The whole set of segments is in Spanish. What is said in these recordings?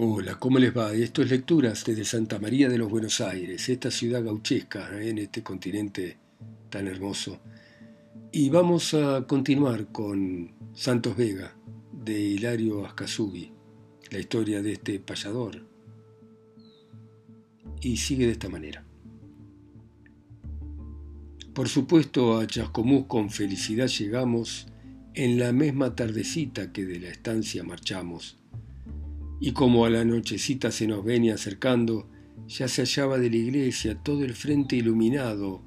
Hola, ¿cómo les va? Esto es Lecturas desde Santa María de los Buenos Aires, esta ciudad gauchesca ¿eh? en este continente tan hermoso. Y vamos a continuar con Santos Vega, de Hilario Ascasubi, la historia de este payador. Y sigue de esta manera. Por supuesto, a Chascomús con felicidad llegamos en la misma tardecita que de la estancia marchamos y como a la nochecita se nos venía acercando, ya se hallaba de la iglesia todo el frente iluminado,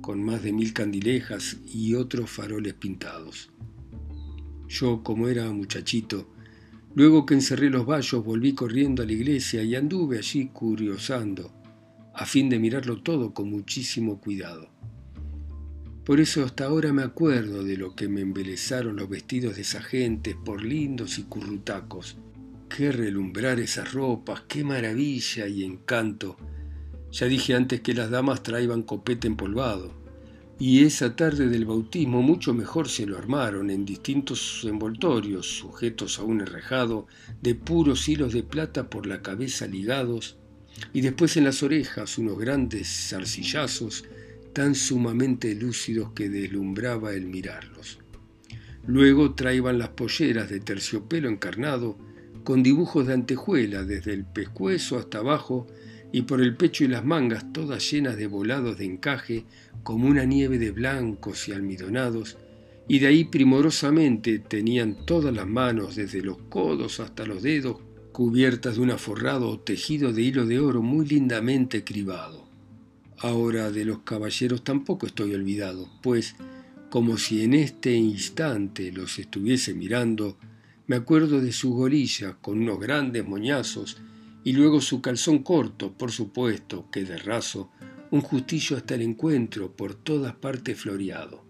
con más de mil candilejas y otros faroles pintados. Yo, como era muchachito, luego que encerré los vallos, volví corriendo a la iglesia y anduve allí curiosando, a fin de mirarlo todo con muchísimo cuidado. Por eso hasta ahora me acuerdo de lo que me embelezaron los vestidos de esa gente por lindos y currutacos, Qué relumbrar esas ropas, qué maravilla y encanto. Ya dije antes que las damas traían copete empolvado. Y esa tarde del bautismo mucho mejor se lo armaron en distintos envoltorios, sujetos a un enrejado, de puros hilos de plata por la cabeza ligados, y después en las orejas unos grandes zarcillazos tan sumamente lúcidos que deslumbraba el mirarlos. Luego traían las polleras de terciopelo encarnado, con dibujos de antejuela desde el pescuezo hasta abajo y por el pecho y las mangas todas llenas de volados de encaje como una nieve de blancos y almidonados, y de ahí primorosamente tenían todas las manos desde los codos hasta los dedos cubiertas de un aforrado o tejido de hilo de oro muy lindamente cribado. Ahora de los caballeros tampoco estoy olvidado, pues, como si en este instante los estuviese mirando, me acuerdo de su golilla con unos grandes moñazos y luego su calzón corto, por supuesto, que de raso, un justillo hasta el encuentro, por todas partes floreado.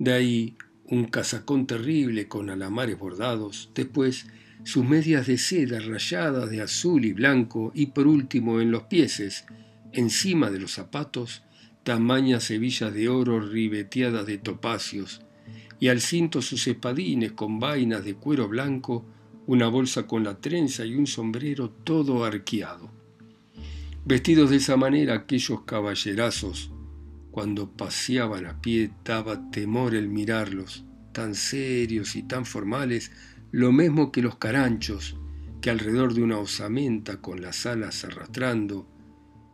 De ahí un casacón terrible con alamares bordados, después sus medias de seda rayadas de azul y blanco y por último en los pieses, encima de los zapatos, tamañas hebillas de oro ribeteadas de topacios, y al cinto sus espadines con vainas de cuero blanco, una bolsa con la trenza y un sombrero todo arqueado. Vestidos de esa manera aquellos caballerazos, cuando paseaban a pie daba temor el mirarlos, tan serios y tan formales, lo mismo que los caranchos, que alrededor de una osamenta con las alas arrastrando,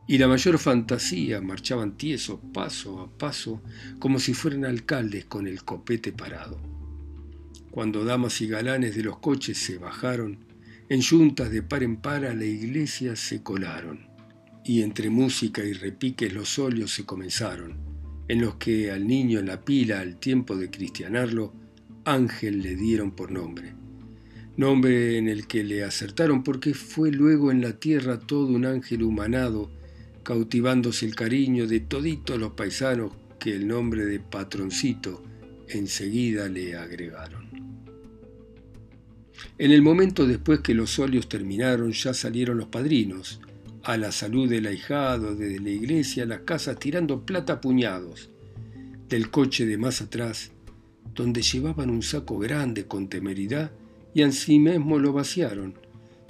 y la mayor fantasía marchaban tiesos paso a paso como si fueran alcaldes con el copete parado. Cuando damas y galanes de los coches se bajaron, en yuntas de par en par a la iglesia se colaron, y entre música y repiques los óleos se comenzaron, en los que al niño en la pila al tiempo de cristianarlo, ángel le dieron por nombre nombre en el que le acertaron porque fue luego en la tierra todo un ángel humanado cautivándose el cariño de toditos los paisanos que el nombre de patroncito enseguida le agregaron. En el momento después que los óleos terminaron ya salieron los padrinos, a la salud del ahijado desde la iglesia a las casas tirando plata a puñados, del coche de más atrás, donde llevaban un saco grande con temeridad y así mismo lo vaciaron,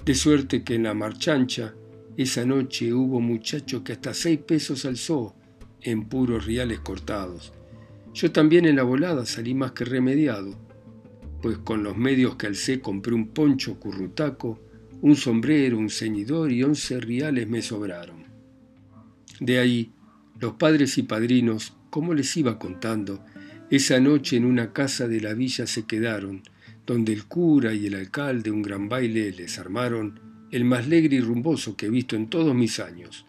de suerte que en la marchancha esa noche hubo muchacho que hasta seis pesos alzó en puros reales cortados. Yo también en la volada salí más que remediado, pues con los medios que alcé compré un poncho currutaco, un sombrero, un ceñidor y once reales me sobraron. De ahí, los padres y padrinos, como les iba contando, esa noche en una casa de la villa se quedaron, donde el cura y el alcalde un gran baile les armaron el más alegre y rumboso que he visto en todos mis años,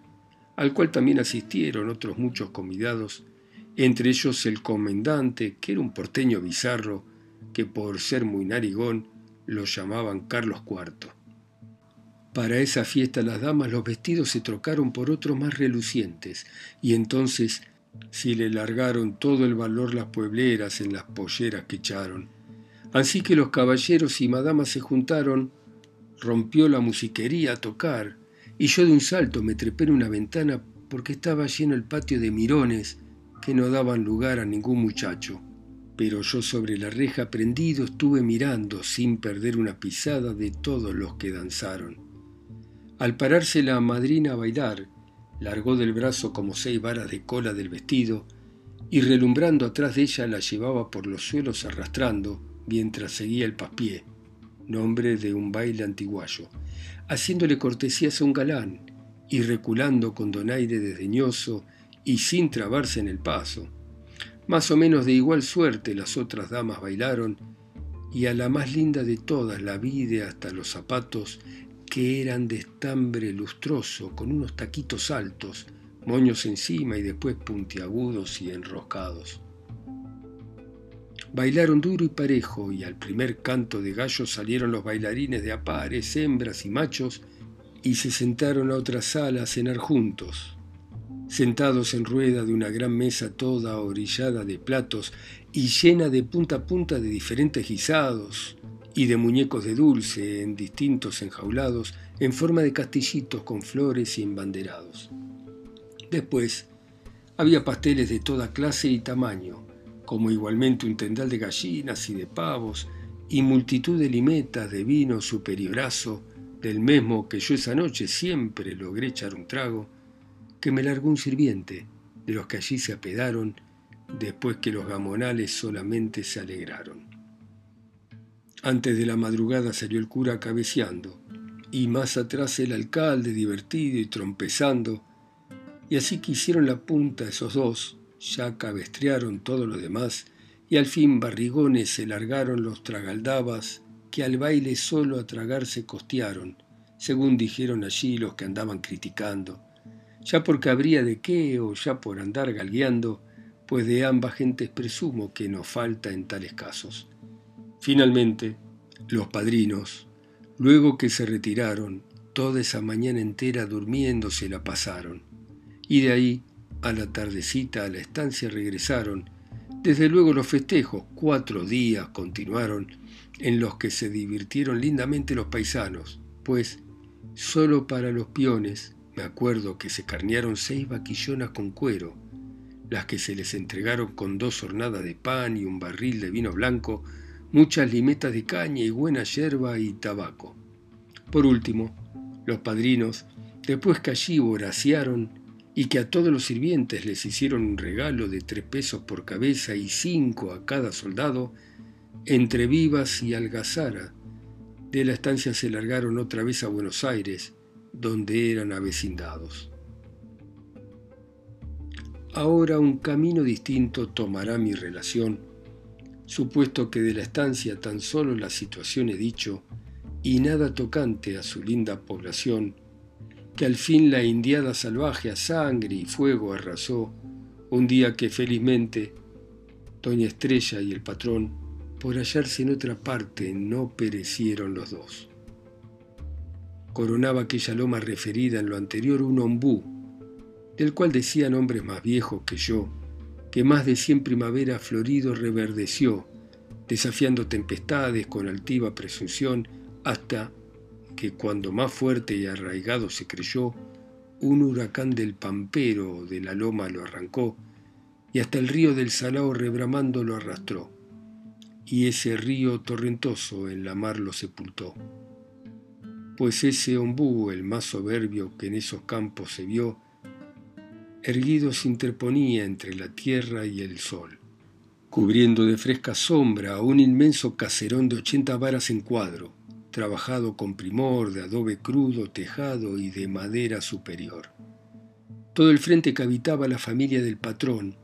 al cual también asistieron otros muchos convidados, entre ellos el comendante, que era un porteño bizarro, que por ser muy narigón lo llamaban Carlos IV. Para esa fiesta las damas los vestidos se trocaron por otros más relucientes, y entonces si le largaron todo el valor las puebleras en las polleras que echaron. Así que los caballeros y madamas se juntaron rompió la musiquería a tocar y yo de un salto me trepé en una ventana porque estaba lleno el patio de mirones que no daban lugar a ningún muchacho. pero yo sobre la reja prendido estuve mirando sin perder una pisada de todos los que danzaron. Al pararse la madrina a bailar, largó del brazo como seis varas de cola del vestido y relumbrando atrás de ella la llevaba por los suelos arrastrando mientras seguía el paspié, nombre de un baile antiguayo, haciéndole cortesías a un galán y reculando con donaire desdeñoso y sin trabarse en el paso. Más o menos de igual suerte las otras damas bailaron, y a la más linda de todas la vi hasta los zapatos que eran de estambre lustroso, con unos taquitos altos, moños encima y después puntiagudos y enroscados. Bailaron duro y parejo, y al primer canto de gallo salieron los bailarines de apares, hembras y machos, y se sentaron a otra sala a cenar juntos, sentados en rueda de una gran mesa toda orillada de platos y llena de punta a punta de diferentes guisados y de muñecos de dulce en distintos enjaulados en forma de castillitos con flores y embanderados. Después, había pasteles de toda clase y tamaño, como igualmente un tendal de gallinas y de pavos, y multitud de limetas de vino superiorazo, del mismo que yo esa noche siempre logré echar un trago, que me largó un sirviente, de los que allí se apedaron, después que los gamonales solamente se alegraron. Antes de la madrugada salió el cura cabeceando, y más atrás el alcalde divertido y trompezando, y así que hicieron la punta esos dos, ya cabestrearon todo lo demás, y al fin barrigones se largaron los tragaldabas, que al baile solo a tragar se costearon, según dijeron allí los que andaban criticando, ya porque habría de qué o ya por andar galgueando, pues de ambas gentes presumo que no falta en tales casos. Finalmente, los padrinos, luego que se retiraron, toda esa mañana entera durmiendo se la pasaron, y de ahí a la tardecita a la estancia regresaron. Desde luego los festejos, cuatro días continuaron, en los que se divirtieron lindamente los paisanos, pues solo para los piones me acuerdo que se carnearon seis vaquillonas con cuero, las que se les entregaron con dos hornadas de pan y un barril de vino blanco, muchas limetas de caña y buena yerba y tabaco. Por último, los padrinos, después que allí voraciaron y que a todos los sirvientes les hicieron un regalo de tres pesos por cabeza y cinco a cada soldado, entre vivas y algazara, de la estancia se largaron otra vez a Buenos Aires, donde eran avecindados. Ahora un camino distinto tomará mi relación, supuesto que de la estancia tan solo la situación he dicho, y nada tocante a su linda población, que al fin la indiada salvaje a sangre y fuego arrasó, un día que felizmente Doña Estrella y el patrón, por hallarse en otra parte, no perecieron los dos. Coronaba aquella loma referida en lo anterior un ombú, del cual decían hombres más viejos que yo, que más de cien primaveras florido reverdeció, desafiando tempestades con altiva presunción, hasta que cuando más fuerte y arraigado se creyó, un huracán del pampero de la loma lo arrancó, y hasta el río del Salao rebramando lo arrastró, y ese río torrentoso en la mar lo sepultó. Pues ese ombú, el más soberbio que en esos campos se vio, erguido se interponía entre la tierra y el sol, cubriendo de fresca sombra un inmenso caserón de ochenta varas en cuadro, trabajado con primor de adobe crudo, tejado y de madera superior. Todo el frente que habitaba la familia del patrón,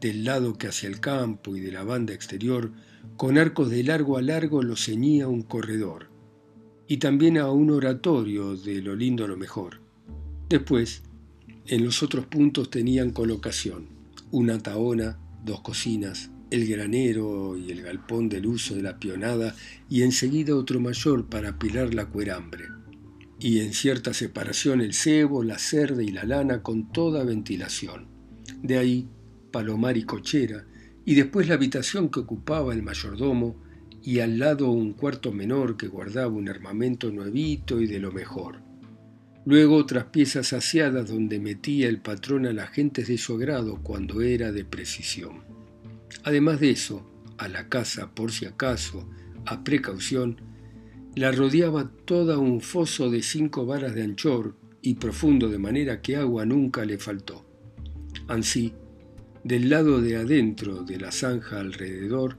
del lado que hacia el campo y de la banda exterior, con arcos de largo a largo lo ceñía un corredor, y también a un oratorio de lo lindo a lo mejor. Después, en los otros puntos tenían colocación, una taona, dos cocinas, el granero y el galpón del uso de la pionada y enseguida otro mayor para apilar la cuerambre. Y en cierta separación el cebo, la cerda y la lana con toda ventilación. De ahí palomar y cochera, y después la habitación que ocupaba el mayordomo, y al lado un cuarto menor que guardaba un armamento nuevito y de lo mejor. Luego otras piezas saciadas donde metía el patrón a las gentes de su agrado cuando era de precisión. Además de eso, a la casa por si acaso, a precaución, la rodeaba toda un foso de cinco varas de anchor y profundo de manera que agua nunca le faltó. Ansí, del lado de adentro de la zanja alrededor,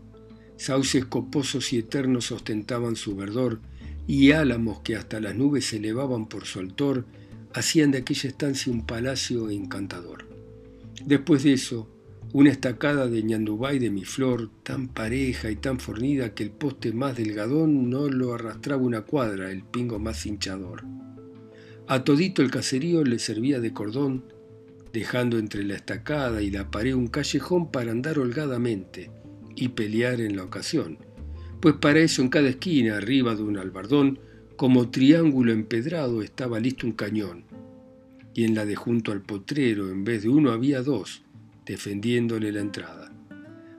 sauces coposos y eternos ostentaban su verdor, y álamos que hasta las nubes se elevaban por su altor, hacían de aquella estancia un palacio encantador. Después de eso, una estacada de ñandubay de mi flor, tan pareja y tan fornida que el poste más delgadón no lo arrastraba una cuadra, el pingo más hinchador. A todito el caserío le servía de cordón, dejando entre la estacada y la pared un callejón para andar holgadamente y pelear en la ocasión, pues para eso en cada esquina, arriba de un albardón, como triángulo empedrado estaba listo un cañón, y en la de junto al potrero, en vez de uno había dos, defendiéndole la entrada.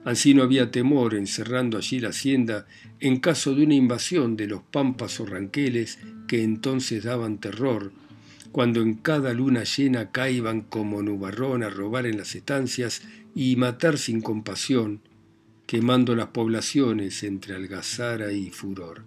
Así no había temor encerrando allí la hacienda en caso de una invasión de los pampas o ranqueles que entonces daban terror, cuando en cada luna llena caiban como nubarrón a robar en las estancias y matar sin compasión, quemando las poblaciones entre algazara y furor.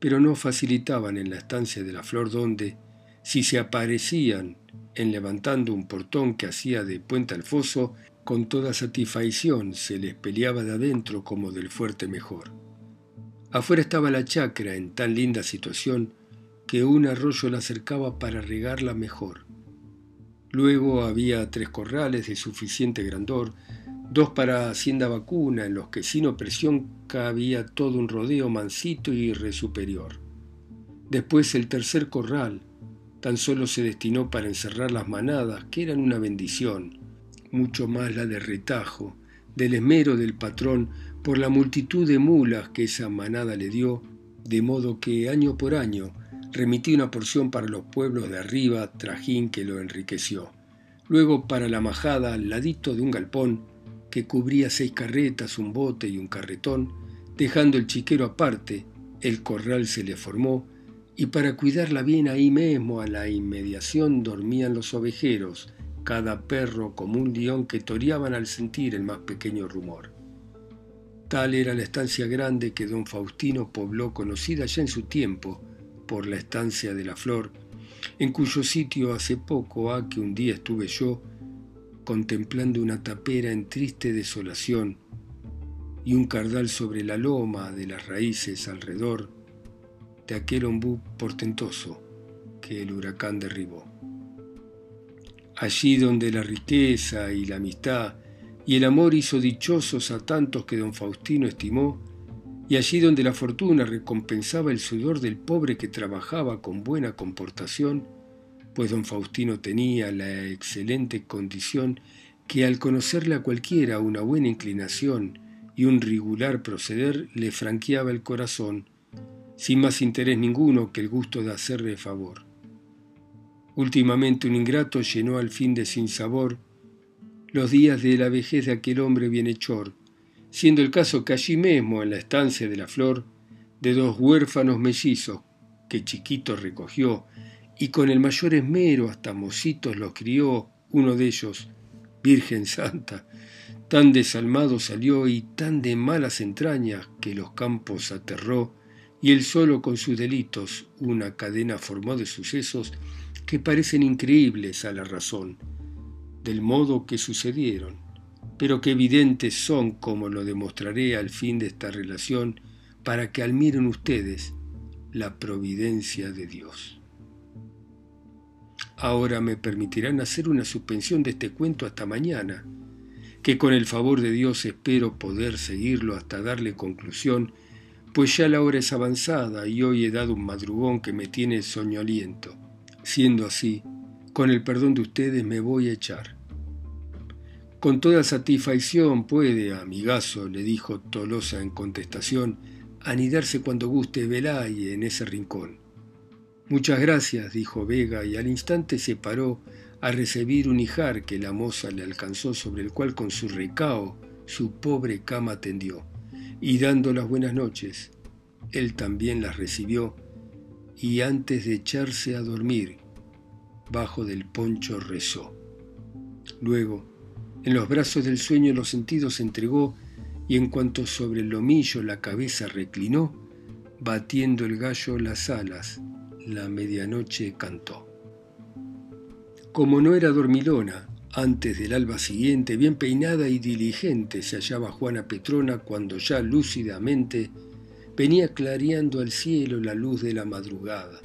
Pero no facilitaban en la estancia de la flor donde, si se aparecían en levantando un portón que hacía de puente al foso, con toda satisfacción se les peleaba de adentro como del fuerte mejor. Afuera estaba la chacra en tan linda situación que un arroyo la acercaba para regarla mejor. Luego había tres corrales de suficiente grandor, dos para hacienda vacuna, en los que sin opresión cabía todo un rodeo mansito y resuperior. Después el tercer corral, tan solo se destinó para encerrar las manadas, que eran una bendición, mucho más la de retajo, del esmero del patrón por la multitud de mulas que esa manada le dio, de modo que año por año remití una porción para los pueblos de arriba, trajín que lo enriqueció. Luego para la majada al ladito de un galpón que cubría seis carretas, un bote y un carretón, dejando el chiquero aparte, el corral se le formó y para cuidarla bien ahí mismo a la inmediación dormían los ovejeros, cada perro como un león que toreaban al sentir el más pequeño rumor. Tal era la estancia grande que don Faustino pobló conocida ya en su tiempo por la estancia de la flor, en cuyo sitio hace poco ha que un día estuve yo contemplando una tapera en triste desolación y un cardal sobre la loma de las raíces alrededor de aquel ombú portentoso que el huracán derribó. Allí donde la riqueza y la amistad y el amor hizo dichosos a tantos que don Faustino estimó, y allí donde la fortuna recompensaba el sudor del pobre que trabajaba con buena comportación, pues don Faustino tenía la excelente condición que al conocerle a cualquiera una buena inclinación y un regular proceder le franqueaba el corazón sin más interés ninguno que el gusto de hacerle favor. Últimamente un ingrato llenó al fin de sinsabor los días de la vejez de aquel hombre bienhechor, siendo el caso que allí mismo, en la estancia de la flor, de dos huérfanos mellizos que chiquitos recogió y con el mayor esmero hasta mocitos los crió, uno de ellos, Virgen Santa, tan desalmado salió y tan de malas entrañas que los campos aterró, y él solo con sus delitos una cadena formó de sucesos que parecen increíbles a la razón, del modo que sucedieron, pero que evidentes son, como lo demostraré al fin de esta relación, para que admiren ustedes la providencia de Dios. Ahora me permitirán hacer una suspensión de este cuento hasta mañana, que con el favor de Dios espero poder seguirlo hasta darle conclusión pues ya la hora es avanzada y hoy he dado un madrugón que me tiene soñoliento. Siendo así, con el perdón de ustedes me voy a echar. Con toda satisfacción puede, amigazo, le dijo Tolosa en contestación, anidarse cuando guste Velaye en ese rincón. Muchas gracias, dijo Vega, y al instante se paró a recibir un hijar que la moza le alcanzó sobre el cual con su recao su pobre cama tendió y dando las buenas noches, él también las recibió y antes de echarse a dormir, bajo del poncho rezó. Luego, en los brazos del sueño los sentidos entregó y en cuanto sobre el lomillo la cabeza reclinó, batiendo el gallo las alas, la medianoche cantó. Como no era dormilona, antes del alba siguiente, bien peinada y diligente, se hallaba Juana Petrona cuando ya lúcidamente venía clareando al cielo la luz de la madrugada,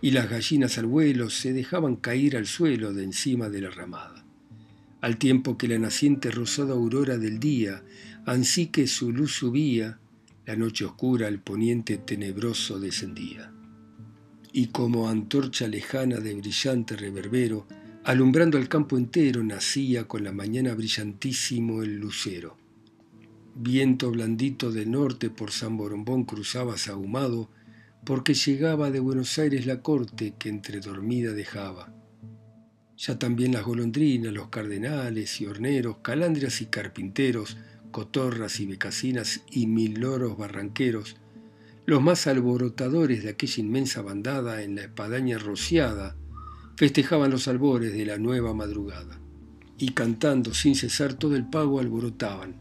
y las gallinas al vuelo se dejaban caer al suelo de encima de la ramada, al tiempo que la naciente rosada aurora del día, ansí que su luz subía, la noche oscura al poniente tenebroso descendía. Y como antorcha lejana de brillante reverbero, alumbrando el campo entero, nacía con la mañana brillantísimo el lucero Viento blandito del norte por San Borombón cruzaba sahumado, porque llegaba de Buenos Aires la corte que entre dormida dejaba. Ya también las golondrinas, los cardenales y horneros, calandrias y carpinteros, cotorras y becasinas y mil loros barranqueros, los más alborotadores de aquella inmensa bandada en la espadaña rociada, festejaban los albores de la nueva madrugada, y cantando sin cesar todo el pago alborotaban,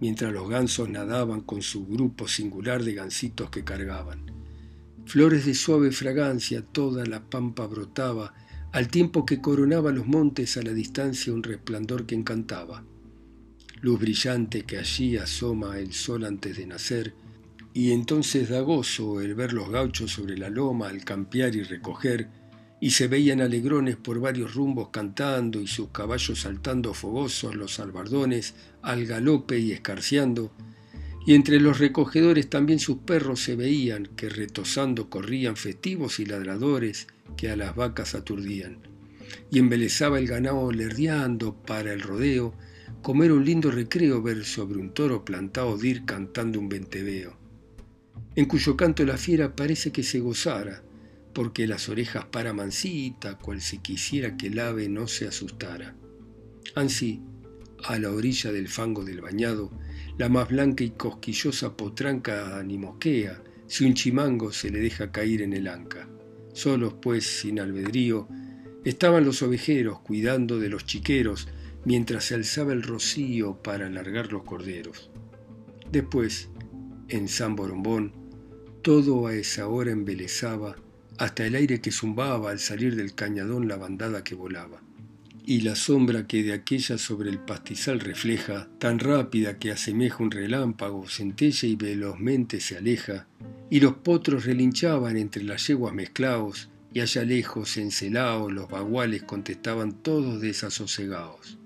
mientras los gansos nadaban con su grupo singular de gansitos que cargaban. Flores de suave fragancia toda la pampa brotaba, al tiempo que coronaba los montes a la distancia un resplandor que encantaba. Luz brillante que allí asoma el sol antes de nacer, y entonces da gozo el ver los gauchos sobre la loma al campear y recoger, y se veían alegrones por varios rumbos cantando y sus caballos saltando fogosos los albardones al galope y escarciando, y entre los recogedores también sus perros se veían que retosando corrían festivos y ladradores que a las vacas aturdían, y embelezaba el ganado lerdeando para el rodeo, como era un lindo recreo ver sobre un toro plantado dir cantando un venteveo, en cuyo canto la fiera parece que se gozara, porque las orejas para mansita, cual si quisiera que el ave no se asustara. Ansí, a la orilla del fango del bañado, la más blanca y cosquillosa potranca animosquea, si un chimango se le deja caer en el anca. Solos, pues, sin albedrío, estaban los ovejeros cuidando de los chiqueros mientras se alzaba el rocío para alargar los corderos. Después, en San Borombón, todo a esa hora embelezaba hasta el aire que zumbaba al salir del cañadón la bandada que volaba. Y la sombra que de aquella sobre el pastizal refleja, tan rápida que asemeja un relámpago, centella y velozmente se aleja, y los potros relinchaban entre las yeguas mezclados, y allá lejos, encelados, los baguales contestaban todos desasosegados.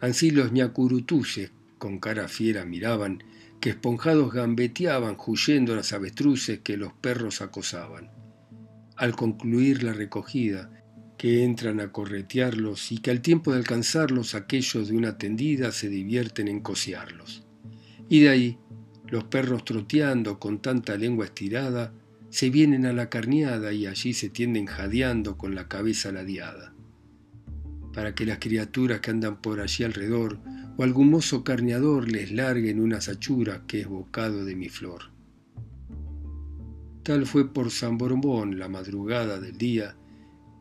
Ansí los ñacurutuyes con cara fiera miraban, que esponjados gambeteaban, huyendo las avestruces que los perros acosaban al concluir la recogida, que entran a corretearlos y que al tiempo de alcanzarlos aquellos de una tendida se divierten en cociarlos. Y de ahí, los perros troteando con tanta lengua estirada, se vienen a la carneada y allí se tienden jadeando con la cabeza ladeada. Para que las criaturas que andan por allí alrededor o algún mozo carneador les larguen una sachura que es bocado de mi flor. Tal fue por San Borombón la madrugada del día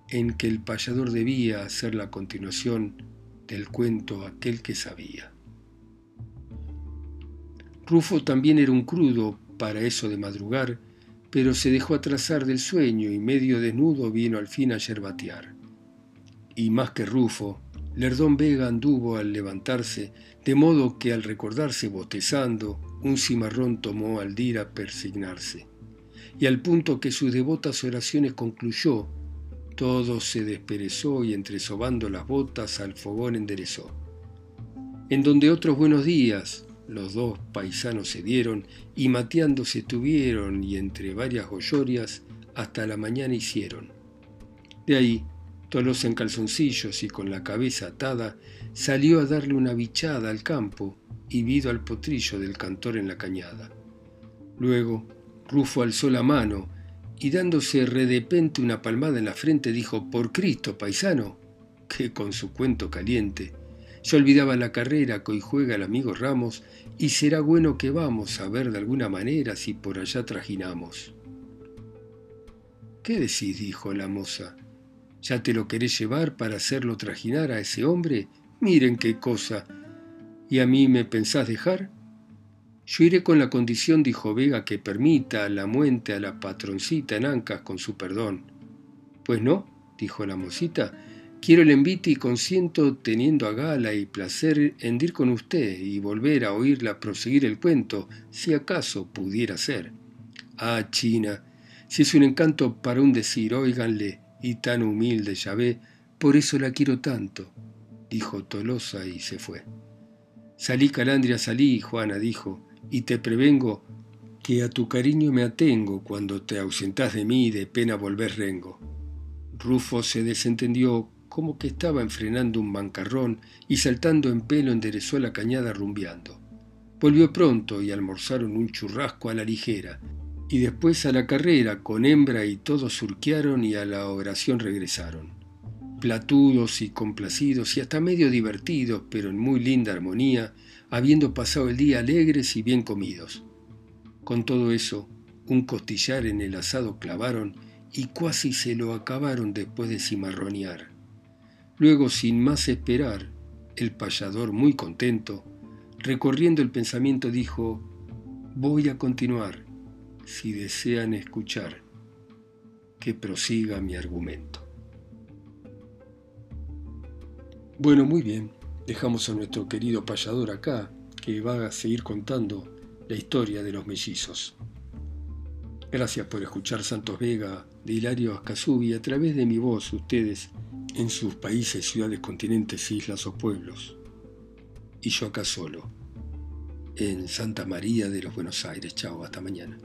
en que el payador debía hacer la continuación del cuento aquel que sabía. Rufo también era un crudo para eso de madrugar, pero se dejó atrasar del sueño y medio desnudo vino al fin a yerbatear. Y más que Rufo, Lerdón Vega anduvo al levantarse, de modo que al recordarse botezando, un cimarrón tomó al dir a persignarse y al punto que sus devotas oraciones concluyó, todo se desperezó y entresobando las botas al fogón enderezó. En donde otros buenos días los dos paisanos se dieron y mateándose tuvieron y entre varias gollorias hasta la mañana hicieron. De ahí, Tolos en calzoncillos y con la cabeza atada, salió a darle una bichada al campo y vido al potrillo del cantor en la cañada. Luego, Rufo alzó la mano y dándose redepente una palmada en la frente dijo, por Cristo, paisano, que con su cuento caliente. Se olvidaba la carrera que hoy juega el amigo Ramos y será bueno que vamos a ver de alguna manera si por allá trajinamos. ¿Qué decís? dijo la moza. ¿Ya te lo querés llevar para hacerlo trajinar a ese hombre? Miren qué cosa. ¿Y a mí me pensás dejar? Yo iré con la condición, dijo Vega, que permita la muente a la patroncita en Ancas con su perdón. Pues no, dijo la mocita, quiero el envite y consiento teniendo a gala y placer en ir con usted y volver a oírla proseguir el cuento, si acaso pudiera ser. Ah, China, si es un encanto para un decir, óiganle, y tan humilde ya ve, por eso la quiero tanto, dijo Tolosa y se fue. Salí, Calandria, salí, Juana dijo, y te prevengo que a tu cariño me atengo cuando te ausentás de mí de pena volver rengo. Rufo se desentendió como que estaba enfrenando un bancarrón y saltando en pelo enderezó la cañada rumbeando. Volvió pronto y almorzaron un churrasco a la ligera, y después a la carrera con hembra y todos surquearon y a la oración regresaron. Platudos y complacidos y hasta medio divertidos, pero en muy linda armonía, habiendo pasado el día alegres y bien comidos. Con todo eso, un costillar en el asado clavaron y cuasi se lo acabaron después de cimarronear. Luego, sin más esperar, el payador, muy contento, recorriendo el pensamiento, dijo, voy a continuar, si desean escuchar, que prosiga mi argumento. Bueno, muy bien. Dejamos a nuestro querido payador acá, que va a seguir contando la historia de los mellizos. Gracias por escuchar Santos Vega de Hilario Ascasubi a través de mi voz, ustedes, en sus países, ciudades, continentes, islas o pueblos. Y yo acá solo, en Santa María de los Buenos Aires. Chao, hasta mañana.